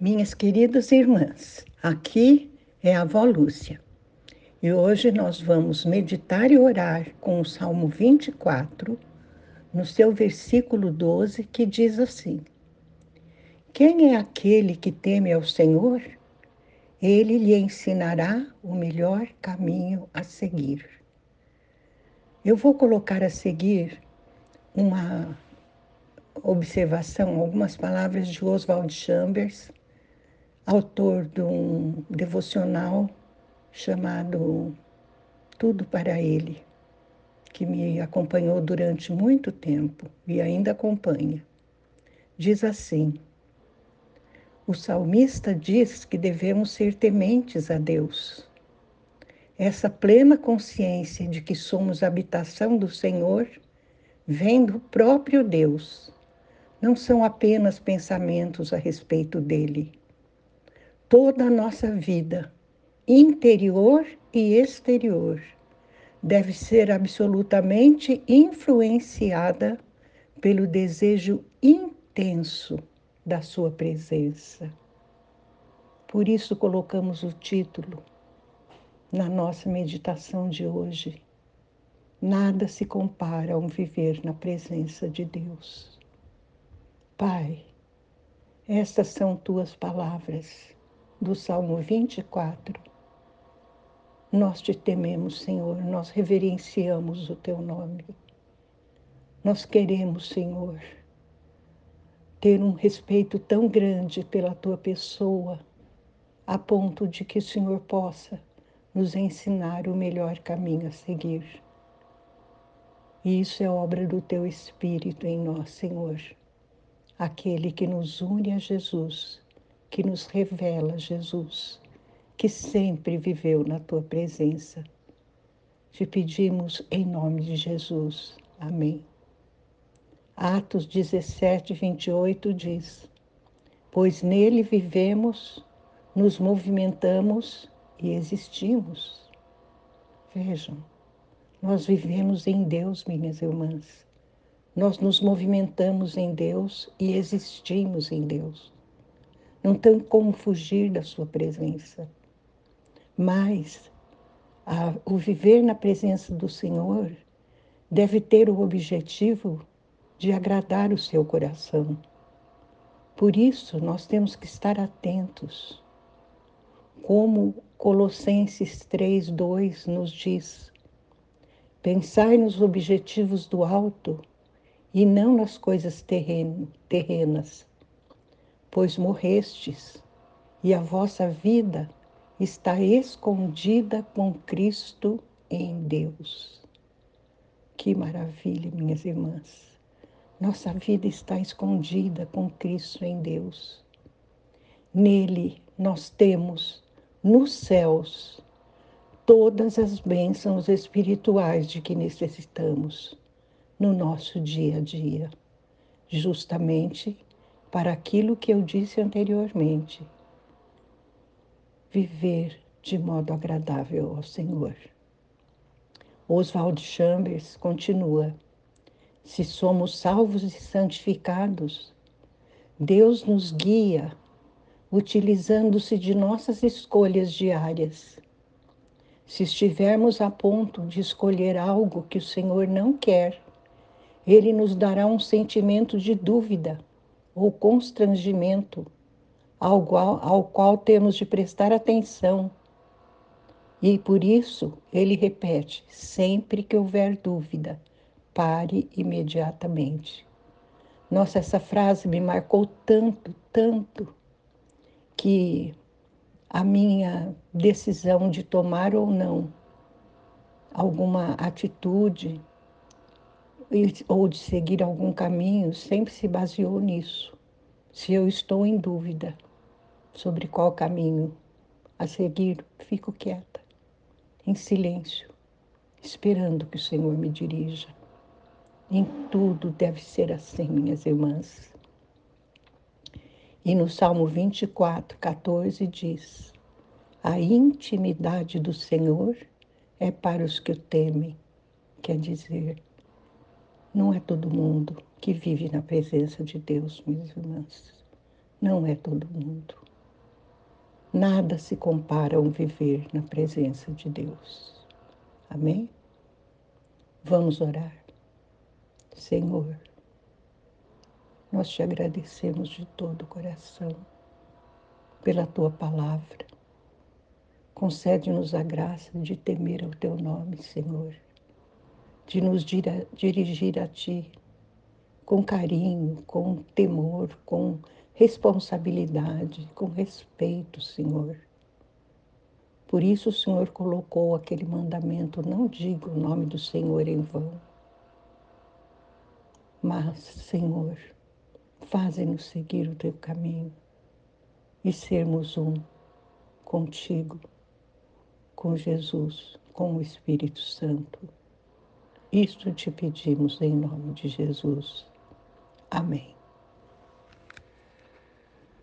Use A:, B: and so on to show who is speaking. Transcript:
A: Minhas queridas irmãs, aqui é a avó Lúcia e hoje nós vamos meditar e orar com o Salmo 24, no seu versículo 12, que diz assim: Quem é aquele que teme ao Senhor? Ele lhe ensinará o melhor caminho a seguir. Eu vou colocar a seguir uma observação, algumas palavras de Oswald Chambers, autor de um devocional chamado Tudo para Ele, que me acompanhou durante muito tempo e ainda acompanha. Diz assim: O salmista diz que devemos ser tementes a Deus. Essa plena consciência de que somos habitação do Senhor vem do próprio Deus. Não são apenas pensamentos a respeito dele. Toda a nossa vida interior e exterior, deve ser absolutamente influenciada pelo desejo intenso da Sua presença. Por isso, colocamos o título na nossa meditação de hoje. Nada se compara a um viver na presença de Deus. Pai, estas são tuas palavras do Salmo 24 nós te tememos, Senhor, nós reverenciamos o teu nome. Nós queremos, Senhor, ter um respeito tão grande pela tua pessoa, a ponto de que o Senhor possa nos ensinar o melhor caminho a seguir. E isso é obra do teu Espírito em nós, Senhor, aquele que nos une a Jesus, que nos revela Jesus que sempre viveu na tua presença. Te pedimos em nome de Jesus. Amém. Atos 17, 28 diz: Pois nele vivemos, nos movimentamos e existimos. Vejam, nós vivemos em Deus, minhas irmãs. Nós nos movimentamos em Deus e existimos em Deus. Não tem como fugir da Sua presença. Mas a, o viver na presença do Senhor deve ter o objetivo de agradar o seu coração. Por isso, nós temos que estar atentos. Como Colossenses 3:2 nos diz: Pensai nos objetivos do alto e não nas coisas terrenas, pois morrestes e a vossa vida está escondida com Cristo em Deus. Que maravilha, minhas irmãs. Nossa vida está escondida com Cristo em Deus. Nele nós temos, nos céus, todas as bênçãos espirituais de que necessitamos no nosso dia a dia, justamente para aquilo que eu disse anteriormente viver de modo agradável ao Senhor. Oswald Chambers continua: se somos salvos e santificados, Deus nos guia utilizando-se de nossas escolhas diárias. Se estivermos a ponto de escolher algo que o Senhor não quer, Ele nos dará um sentimento de dúvida ou constrangimento ao qual, ao qual temos de prestar atenção. E por isso ele repete: sempre que houver dúvida, pare imediatamente. Nossa, essa frase me marcou tanto, tanto, que a minha decisão de tomar ou não alguma atitude ou de seguir algum caminho sempre se baseou nisso. Se eu estou em dúvida, sobre qual caminho a seguir, fico quieta, em silêncio, esperando que o Senhor me dirija. Em tudo deve ser assim, minhas irmãs. E no Salmo 24, 14 diz: A intimidade do Senhor é para os que o temem. Quer dizer, não é todo mundo que vive na presença de Deus, minhas irmãs. Não é todo mundo. Nada se compara a um viver na presença de Deus. Amém? Vamos orar. Senhor, nós te agradecemos de todo o coração pela tua palavra. Concede-nos a graça de temer ao teu nome, Senhor, de nos dirigir a ti com carinho, com temor, com responsabilidade, com respeito, Senhor. Por isso o Senhor colocou aquele mandamento: não diga o nome do Senhor em vão. Mas, Senhor, faze-nos seguir o teu caminho e sermos um contigo, com Jesus, com o Espírito Santo. Isto te pedimos em nome de Jesus. Amém.